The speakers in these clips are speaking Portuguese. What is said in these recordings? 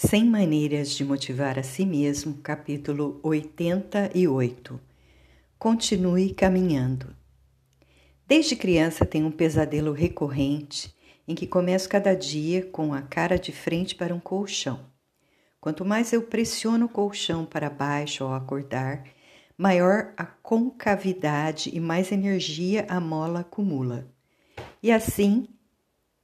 100 Maneiras de Motivar a Si Mesmo, capítulo 88. Continue caminhando. Desde criança tenho um pesadelo recorrente em que começo cada dia com a cara de frente para um colchão. Quanto mais eu pressiono o colchão para baixo ao acordar, maior a concavidade e mais energia a mola acumula. E assim,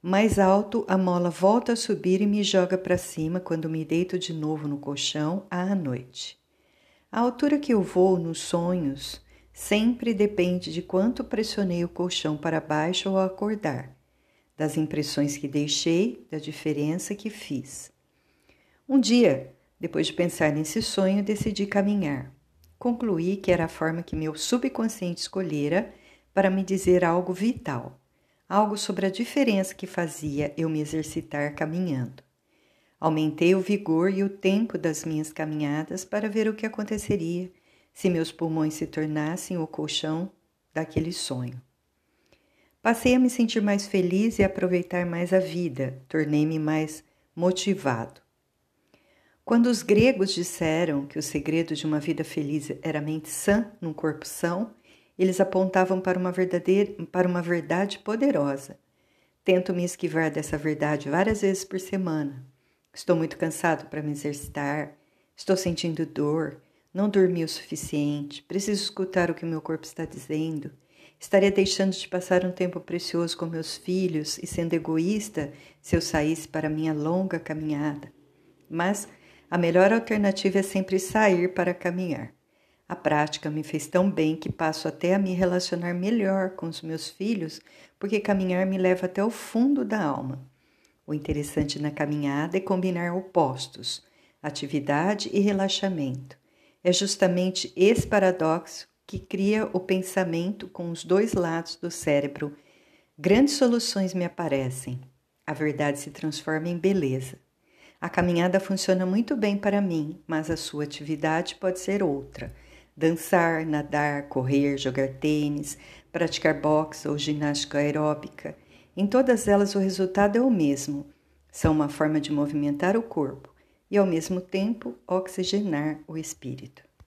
mais alto, a mola volta a subir e me joga para cima quando me deito de novo no colchão à noite. A altura que eu vou nos sonhos sempre depende de quanto pressionei o colchão para baixo ao acordar, das impressões que deixei, da diferença que fiz. Um dia, depois de pensar nesse sonho, decidi caminhar. Concluí que era a forma que meu subconsciente escolhera para me dizer algo vital algo sobre a diferença que fazia eu me exercitar caminhando. Aumentei o vigor e o tempo das minhas caminhadas para ver o que aconteceria se meus pulmões se tornassem o colchão daquele sonho. Passei a me sentir mais feliz e aproveitar mais a vida, tornei-me mais motivado. Quando os gregos disseram que o segredo de uma vida feliz era a mente sã num corpo são, eles apontavam para uma verdadeira, para uma verdade poderosa. Tento me esquivar dessa verdade várias vezes por semana. Estou muito cansado para me exercitar, estou sentindo dor, não dormi o suficiente, preciso escutar o que meu corpo está dizendo. Estaria deixando de passar um tempo precioso com meus filhos e sendo egoísta se eu saísse para minha longa caminhada. Mas a melhor alternativa é sempre sair para caminhar. A prática me fez tão bem que passo até a me relacionar melhor com os meus filhos, porque caminhar me leva até o fundo da alma. O interessante na caminhada é combinar opostos, atividade e relaxamento. É justamente esse paradoxo que cria o pensamento com os dois lados do cérebro. Grandes soluções me aparecem. A verdade se transforma em beleza. A caminhada funciona muito bem para mim, mas a sua atividade pode ser outra dançar, nadar, correr, jogar tênis, praticar boxe ou ginástica aeróbica. Em todas elas o resultado é o mesmo. São uma forma de movimentar o corpo e, ao mesmo tempo, oxigenar o espírito.